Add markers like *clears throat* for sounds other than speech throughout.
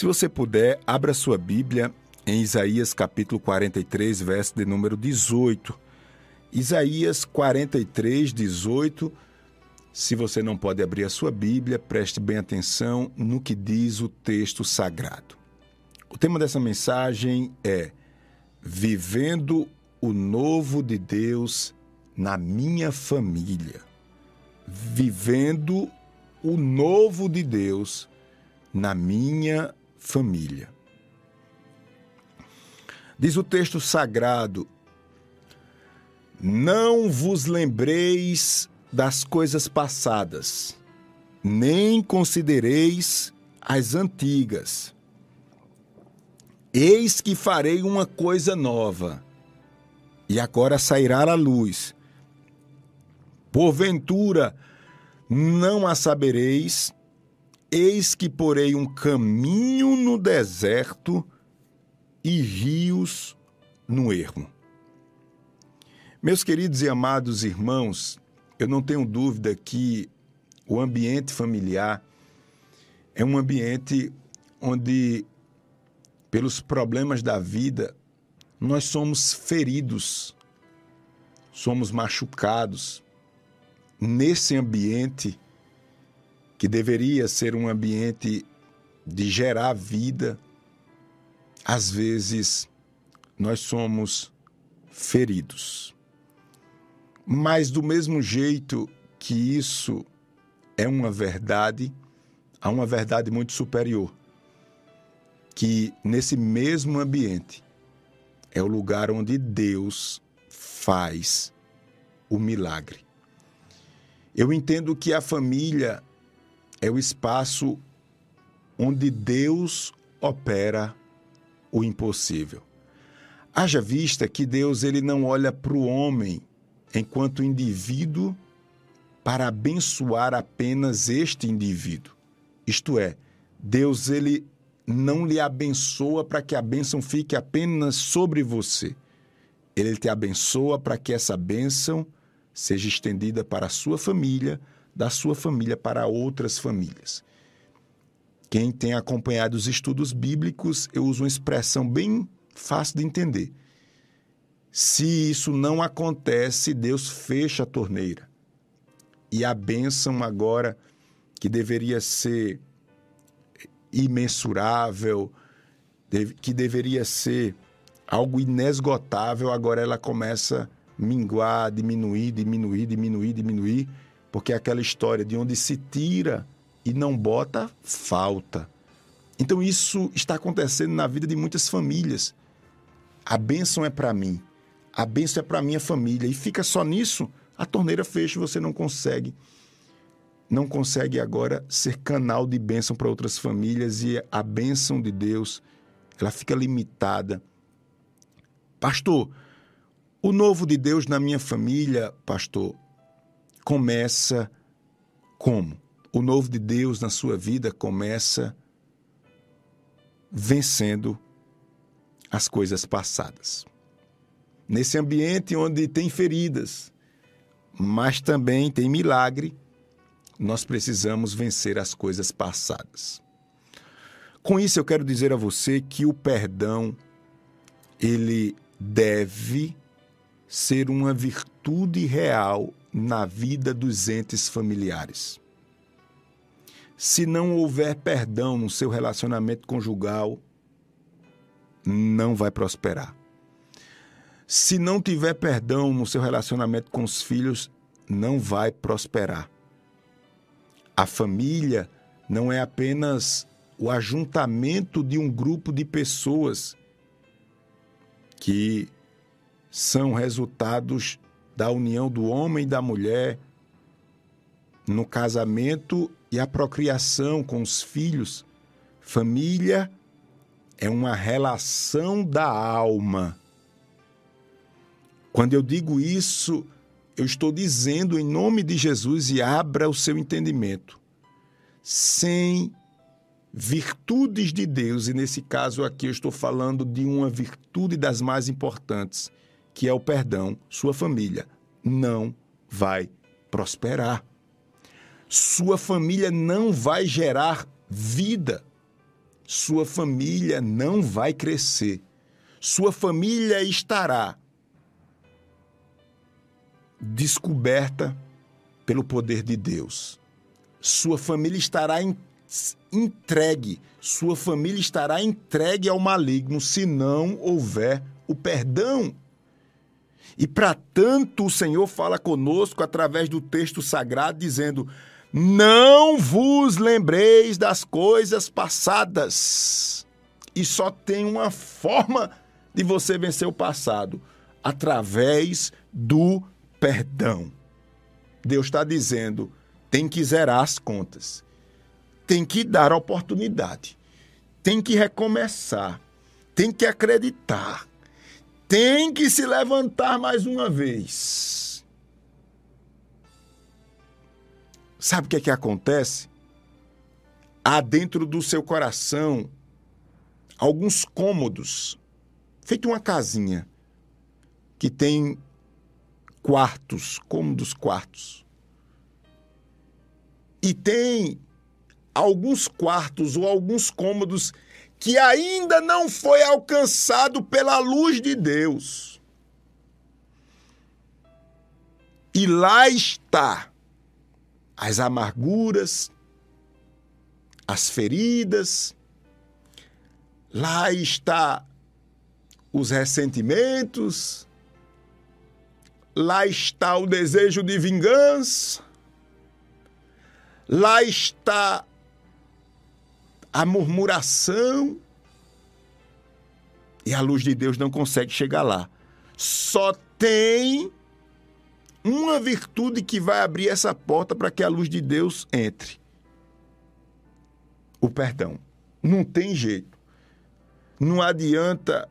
Se você puder, abra sua Bíblia em Isaías capítulo 43, verso de número 18. Isaías 43, 18. Se você não pode abrir a sua Bíblia, preste bem atenção no que diz o texto sagrado. O tema dessa mensagem é Vivendo o Novo de Deus na minha família. Vivendo o novo de Deus na minha família. Diz o texto sagrado: Não vos lembreis das coisas passadas, nem considereis as antigas. Eis que farei uma coisa nova, e agora sairá a luz. Porventura, não a sabereis, eis que porei um caminho no deserto e rios no ermo. Meus queridos e amados irmãos, eu não tenho dúvida que o ambiente familiar é um ambiente onde, pelos problemas da vida, nós somos feridos, somos machucados, nesse ambiente que deveria ser um ambiente de gerar vida, às vezes nós somos feridos. Mas do mesmo jeito que isso é uma verdade, há uma verdade muito superior, que nesse mesmo ambiente é o lugar onde Deus faz o milagre. Eu entendo que a família é o espaço onde Deus opera o impossível. Haja vista que Deus ele não olha para o homem enquanto indivíduo para abençoar apenas este indivíduo. Isto é, Deus ele não lhe abençoa para que a bênção fique apenas sobre você. Ele te abençoa para que essa bênção seja estendida para a sua família, da sua família para outras famílias. Quem tem acompanhado os estudos bíblicos, eu uso uma expressão bem fácil de entender. Se isso não acontece, Deus fecha a torneira. E a bênção agora, que deveria ser imensurável, que deveria ser algo inesgotável, agora ela começa a minguar, diminuir, diminuir, diminuir, diminuir, porque é aquela história de onde se tira e não bota, falta. Então isso está acontecendo na vida de muitas famílias. A bênção é para mim, a bênção é para minha família e fica só nisso, a torneira fecha e você não consegue não consegue agora ser canal de bênção para outras famílias e a bênção de Deus, ela fica limitada. Pastor, o novo de Deus na minha família, pastor, começa como? O novo de Deus na sua vida começa vencendo as coisas passadas. Nesse ambiente onde tem feridas, mas também tem milagre, nós precisamos vencer as coisas passadas. Com isso eu quero dizer a você que o perdão ele deve ser uma virtude real na vida dos entes familiares. Se não houver perdão no seu relacionamento conjugal, não vai prosperar. Se não tiver perdão no seu relacionamento com os filhos, não vai prosperar. A família não é apenas o ajuntamento de um grupo de pessoas que são resultados da união do homem e da mulher no casamento e a procriação com os filhos. Família é uma relação da alma. Quando eu digo isso, eu estou dizendo em nome de Jesus e abra o seu entendimento. Sem virtudes de Deus, e nesse caso aqui eu estou falando de uma virtude das mais importantes, que é o perdão, sua família não vai prosperar. Sua família não vai gerar vida. sua família não vai crescer. Sua família estará descoberta pelo poder de Deus. Sua família estará entregue, sua família estará entregue ao maligno se não houver o perdão. E para tanto o Senhor fala conosco através do texto sagrado dizendo: não vos lembreis das coisas passadas. E só tem uma forma de você vencer o passado: através do perdão. Deus está dizendo: tem que zerar as contas, tem que dar oportunidade, tem que recomeçar, tem que acreditar, tem que se levantar mais uma vez. Sabe o que é que acontece? Há dentro do seu coração alguns cômodos, feito uma casinha, que tem quartos, cômodos quartos. E tem alguns quartos ou alguns cômodos que ainda não foi alcançado pela luz de Deus. E lá está as amarguras, as feridas, lá está os ressentimentos, lá está o desejo de vingança, lá está a murmuração, e a luz de Deus não consegue chegar lá. Só tem uma virtude que vai abrir essa porta para que a luz de Deus entre. O perdão. Não tem jeito. Não adianta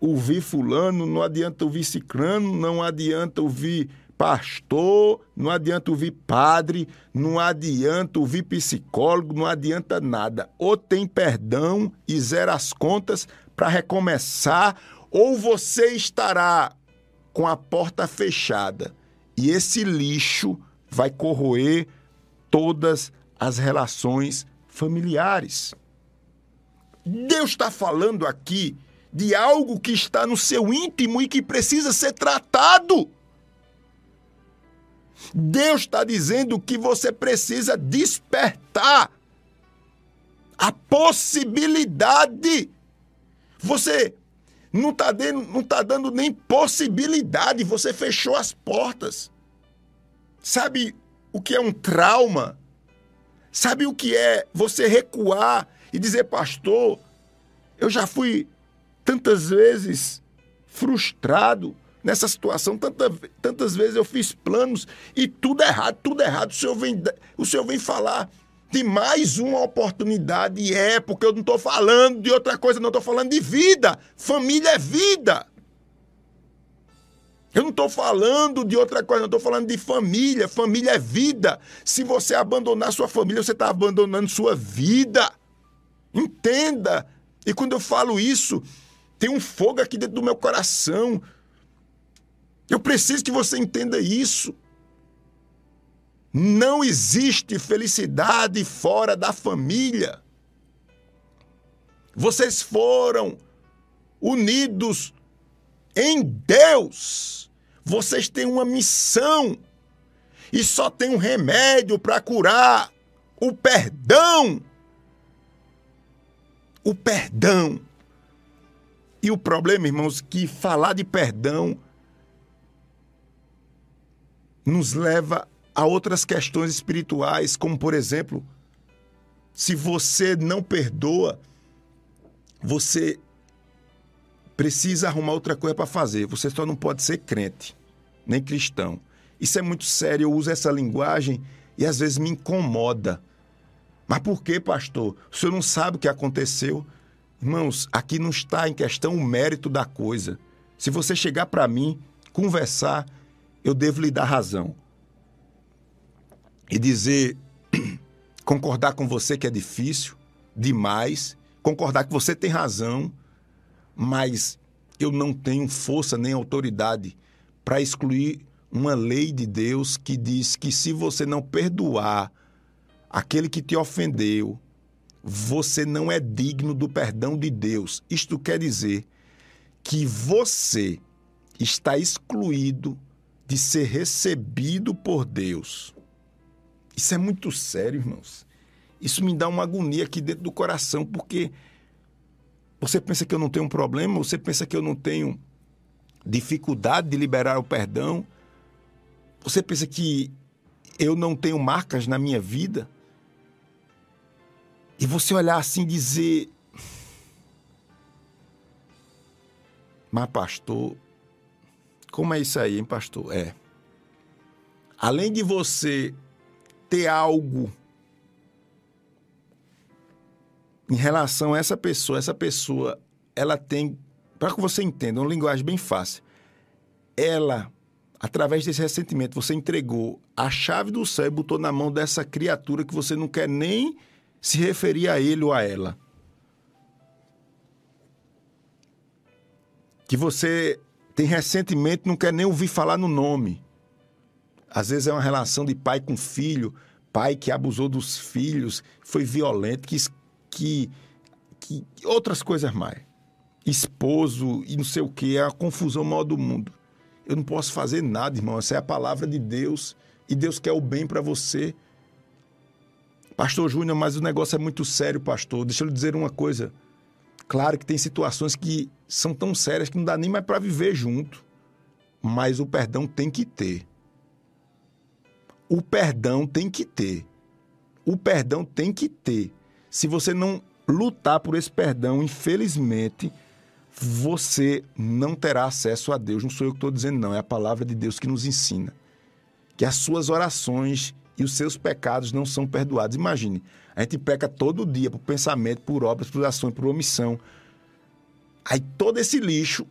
ouvir fulano, não adianta ouvir ciclano, não adianta ouvir pastor, não adianta ouvir padre, não adianta ouvir psicólogo, não adianta nada. Ou tem perdão e zera as contas para recomeçar, ou você estará com a porta fechada e esse lixo vai corroer todas as relações familiares. Deus está falando aqui de algo que está no seu íntimo e que precisa ser tratado. Deus está dizendo que você precisa despertar a possibilidade. Você não está não tá dando nem possibilidade, você fechou as portas. Sabe o que é um trauma? Sabe o que é você recuar e dizer, pastor, eu já fui tantas vezes frustrado nessa situação, tanta, tantas vezes eu fiz planos e tudo errado, tudo errado. O senhor vem, o senhor vem falar de mais uma oportunidade. É, porque eu não estou falando de outra coisa, não estou falando de vida. Família é vida. Eu não estou falando de outra coisa, não estou falando de família. Família é vida. Se você abandonar sua família, você está abandonando sua vida. Entenda. E quando eu falo isso, tem um fogo aqui dentro do meu coração. Eu preciso que você entenda isso. Não existe felicidade fora da família. Vocês foram unidos em Deus. Vocês têm uma missão. E só tem um remédio para curar: o perdão. O perdão. E o problema, irmãos, que falar de perdão nos leva a outras questões espirituais, como por exemplo, se você não perdoa, você precisa arrumar outra coisa para fazer. Você só não pode ser crente, nem cristão. Isso é muito sério. Eu uso essa linguagem e às vezes me incomoda. Mas por que, pastor? O senhor não sabe o que aconteceu? Irmãos, aqui não está em questão o mérito da coisa. Se você chegar para mim, conversar, eu devo lhe dar razão e dizer, *clears throat* concordar com você que é difícil demais, concordar que você tem razão, mas eu não tenho força nem autoridade para excluir uma lei de Deus que diz que se você não perdoar aquele que te ofendeu, você não é digno do perdão de Deus. Isto quer dizer que você está excluído de ser recebido por Deus. Isso é muito sério, irmãos. Isso me dá uma agonia aqui dentro do coração, porque você pensa que eu não tenho um problema, você pensa que eu não tenho dificuldade de liberar o perdão, você pensa que eu não tenho marcas na minha vida. E você olhar assim e dizer: Mas, pastor, como é isso aí, hein, pastor? É. Além de você ter algo em relação a essa pessoa, essa pessoa, ela tem, para que você entenda, uma linguagem bem fácil. Ela, através desse ressentimento, você entregou a chave do céu e botou na mão dessa criatura que você não quer nem se referir a ele ou a ela. Que você tem ressentimento, não quer nem ouvir falar no nome. Às vezes é uma relação de pai com filho, pai que abusou dos filhos, foi violento, que, que, que outras coisas mais. Esposo e não sei o que, é a confusão maior do mundo. Eu não posso fazer nada, irmão. Essa é a palavra de Deus e Deus quer o bem para você. Pastor Júnior, mas o negócio é muito sério, pastor. Deixa eu lhe dizer uma coisa. Claro que tem situações que são tão sérias que não dá nem mais para viver junto. Mas o perdão tem que ter. O perdão tem que ter. O perdão tem que ter. Se você não lutar por esse perdão, infelizmente, você não terá acesso a Deus. Não sou eu que estou dizendo, não. É a palavra de Deus que nos ensina que as suas orações e os seus pecados não são perdoados. Imagine, a gente peca todo dia por pensamento, por obras, por ações, por omissão. Aí todo esse lixo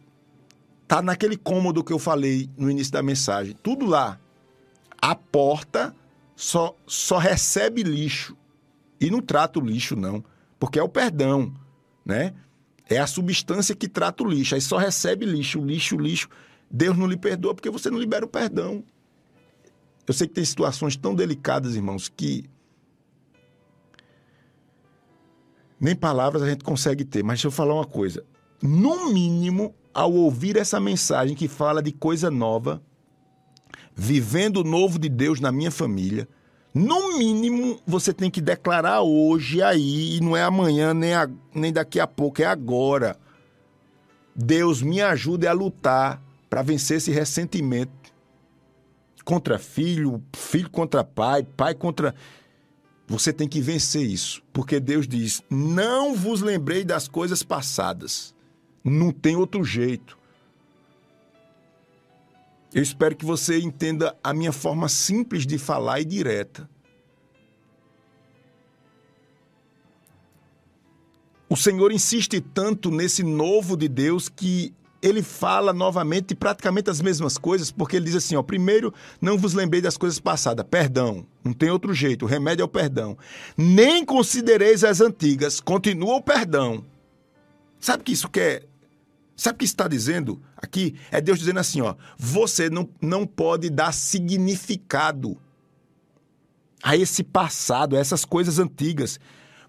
tá naquele cômodo que eu falei no início da mensagem. Tudo lá. A porta só, só recebe lixo. E não trata o lixo, não. Porque é o perdão, né? É a substância que trata o lixo. Aí só recebe lixo, lixo, lixo. Deus não lhe perdoa porque você não libera o perdão. Eu sei que tem situações tão delicadas, irmãos, que nem palavras a gente consegue ter. Mas deixa eu falar uma coisa. No mínimo, ao ouvir essa mensagem que fala de coisa nova, vivendo o novo de Deus na minha família, no mínimo você tem que declarar hoje aí, e não é amanhã nem, a, nem daqui a pouco, é agora. Deus me ajude a lutar para vencer esse ressentimento contra filho, filho contra pai, pai contra. Você tem que vencer isso, porque Deus diz: não vos lembrei das coisas passadas. Não tem outro jeito. Eu espero que você entenda a minha forma simples de falar e direta. O Senhor insiste tanto nesse novo de Deus que ele fala novamente praticamente as mesmas coisas, porque ele diz assim: ó, primeiro, não vos lembrei das coisas passadas, perdão, não tem outro jeito, o remédio é o perdão. Nem considereis as antigas, continua o perdão. Sabe que isso quer? Sabe o que está dizendo aqui? É Deus dizendo assim: ó, você não, não pode dar significado a esse passado, a essas coisas antigas.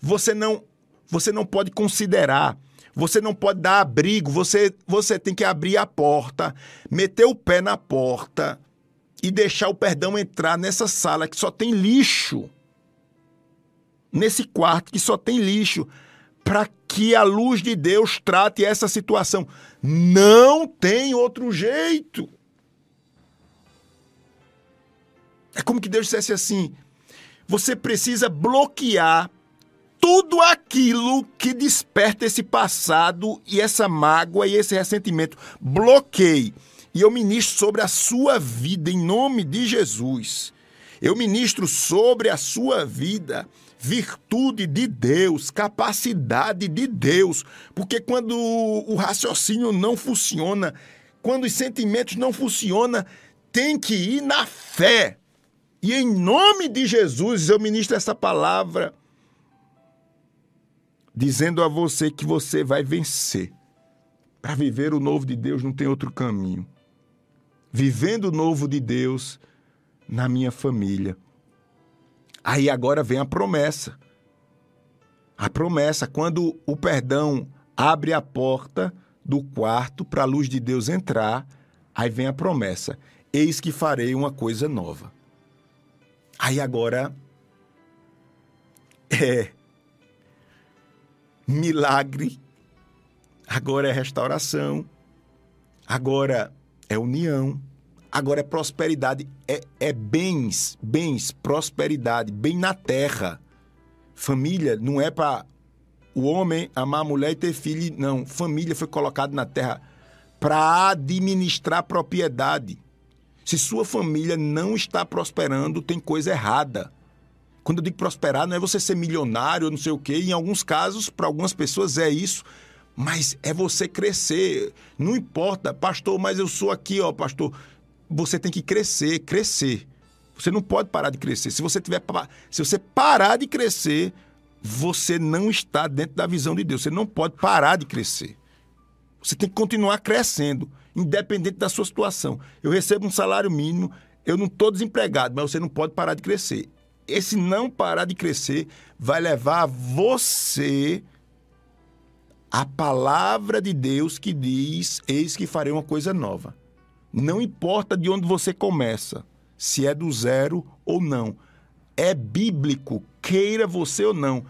Você não, você não pode considerar você não pode dar abrigo, você, você tem que abrir a porta, meter o pé na porta e deixar o perdão entrar nessa sala que só tem lixo. Nesse quarto que só tem lixo. Para que a luz de Deus trate essa situação. Não tem outro jeito. É como que Deus dissesse assim: você precisa bloquear tudo aquilo que desperta esse passado e essa mágoa e esse ressentimento. Bloqueie. E eu ministro sobre a sua vida em nome de Jesus. Eu ministro sobre a sua vida virtude de Deus, capacidade de Deus, porque quando o raciocínio não funciona, quando os sentimentos não funcionam, tem que ir na fé. E em nome de Jesus eu ministro essa palavra dizendo a você que você vai vencer. Para viver o novo de Deus não tem outro caminho. Vivendo o novo de Deus na minha família. Aí agora vem a promessa. A promessa, quando o perdão abre a porta do quarto para a luz de Deus entrar, aí vem a promessa: Eis que farei uma coisa nova. Aí agora *laughs* é milagre, agora é restauração, agora é união, agora é prosperidade, é, é bens, bens, prosperidade, bem na terra. Família não é para o homem amar a mulher e ter filho, não. Família foi colocada na terra para administrar propriedade. Se sua família não está prosperando, tem coisa errada. Quando eu digo prosperar, não é você ser milionário, não sei o quê. Em alguns casos, para algumas pessoas é isso. Mas é você crescer. Não importa, pastor, mas eu sou aqui, ó, pastor. Você tem que crescer, crescer. Você não pode parar de crescer. Se você tiver se você parar de crescer, você não está dentro da visão de Deus. Você não pode parar de crescer. Você tem que continuar crescendo, independente da sua situação. Eu recebo um salário mínimo, eu não estou desempregado, mas você não pode parar de crescer. Esse não parar de crescer vai levar você a palavra de Deus que diz: Eis que farei uma coisa nova. Não importa de onde você começa se é do zero ou não. É bíblico, queira você ou não.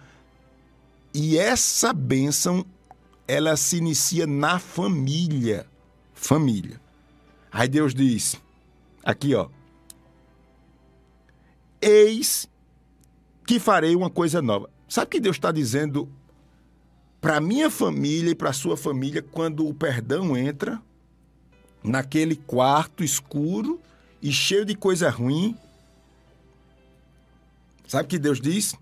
E essa bênção, ela se inicia na família. Família. Aí Deus diz, aqui ó, eis que farei uma coisa nova. Sabe o que Deus está dizendo para minha família e para sua família quando o perdão entra naquele quarto escuro e cheio de coisa ruim, sabe o que Deus diz?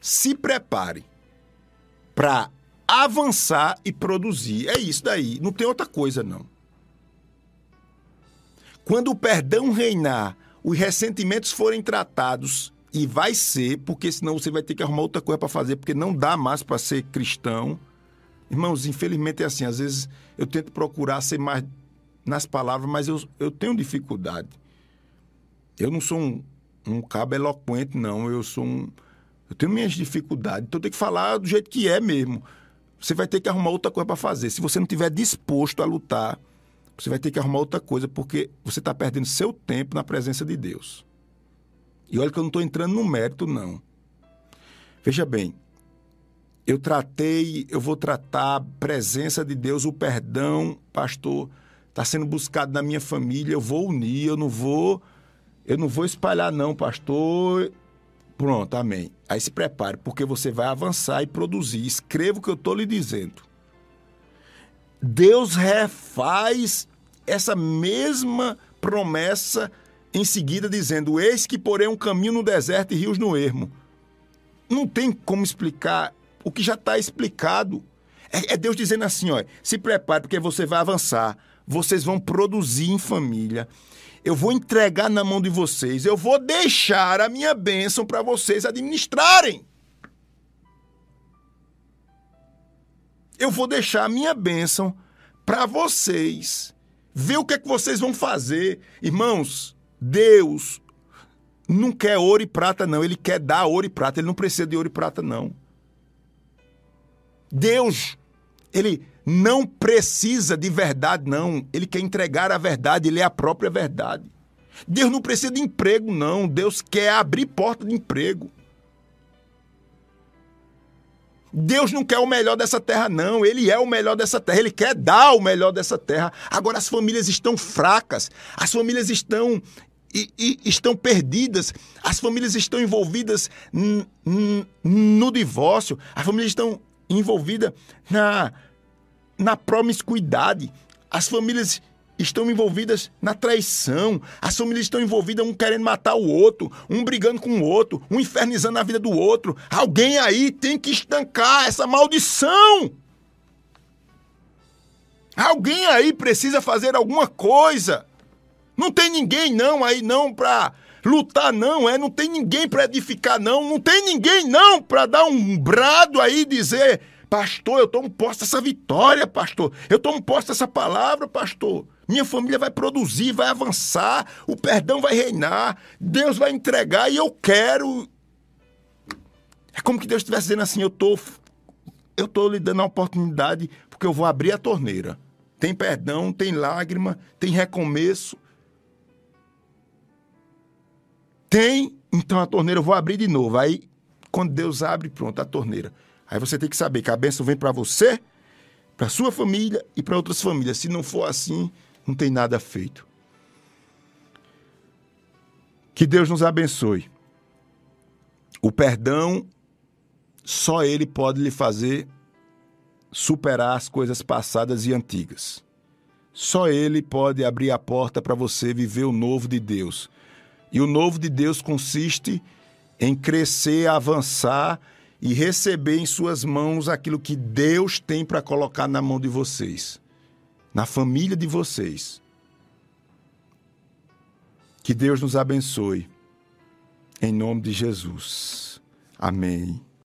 Se prepare para avançar e produzir. É isso daí, não tem outra coisa não. Quando o perdão reinar, os ressentimentos forem tratados e vai ser, porque senão você vai ter que arrumar outra coisa para fazer, porque não dá mais para ser cristão. Irmãos, infelizmente é assim, às vezes eu tento procurar ser mais nas palavras, mas eu, eu tenho dificuldade. Eu não sou um, um cabo eloquente, não. Eu sou um. Eu tenho minhas dificuldades. Então eu tenho que falar do jeito que é mesmo. Você vai ter que arrumar outra coisa para fazer. Se você não estiver disposto a lutar, você vai ter que arrumar outra coisa, porque você está perdendo seu tempo na presença de Deus. E olha que eu não estou entrando no mérito, não. Veja bem, eu tratei, eu vou tratar a presença de Deus, o perdão, pastor, está sendo buscado na minha família, eu vou unir, eu não vou eu não vou espalhar, não, pastor. Pronto, amém. Aí se prepare, porque você vai avançar e produzir. Escreva o que eu estou lhe dizendo. Deus refaz essa mesma promessa em seguida, dizendo: Eis que porém um caminho no deserto e rios no ermo. Não tem como explicar o que já está explicado. É, é, Deus dizendo assim: ó, se prepare, porque você vai avançar. Vocês vão produzir em família eu vou entregar na mão de vocês, eu vou deixar a minha bênção para vocês administrarem. Eu vou deixar a minha bênção para vocês. Ver o que é que vocês vão fazer. Irmãos, Deus não quer ouro e prata, não. Ele quer dar ouro e prata. Ele não precisa de ouro e prata, não. Deus, ele não precisa de verdade, não. Ele quer entregar a verdade, ele é a própria verdade. Deus não precisa de emprego, não. Deus quer abrir porta de emprego. Deus não quer o melhor dessa terra, não. Ele é o melhor dessa terra. Ele quer dar o melhor dessa terra. Agora as famílias estão fracas. As famílias estão e, e, estão perdidas. As famílias estão envolvidas no divórcio. As famílias estão envolvidas na na promiscuidade. As famílias estão envolvidas na traição. As famílias estão envolvidas um querendo matar o outro, um brigando com o outro, um infernizando a vida do outro. Alguém aí tem que estancar essa maldição. Alguém aí precisa fazer alguma coisa. Não tem ninguém não aí não para lutar não, é, não tem ninguém para edificar não, não tem ninguém não para dar um brado aí e dizer Pastor, eu tomo posse dessa vitória, pastor. Eu tomo posse dessa palavra, pastor. Minha família vai produzir, vai avançar, o perdão vai reinar, Deus vai entregar e eu quero. É como que Deus estivesse dizendo assim: eu estou eu estou lhe dando a oportunidade porque eu vou abrir a torneira. Tem perdão, tem lágrima, tem recomeço. Tem, então a torneira eu vou abrir de novo. Aí, quando Deus abre, pronto, a torneira. Aí você tem que saber que a bênção vem para você, para sua família e para outras famílias. Se não for assim, não tem nada feito. Que Deus nos abençoe. O perdão, só Ele pode lhe fazer superar as coisas passadas e antigas. Só Ele pode abrir a porta para você viver o novo de Deus. E o novo de Deus consiste em crescer, avançar e receber em suas mãos aquilo que Deus tem para colocar na mão de vocês, na família de vocês. Que Deus nos abençoe. Em nome de Jesus. Amém.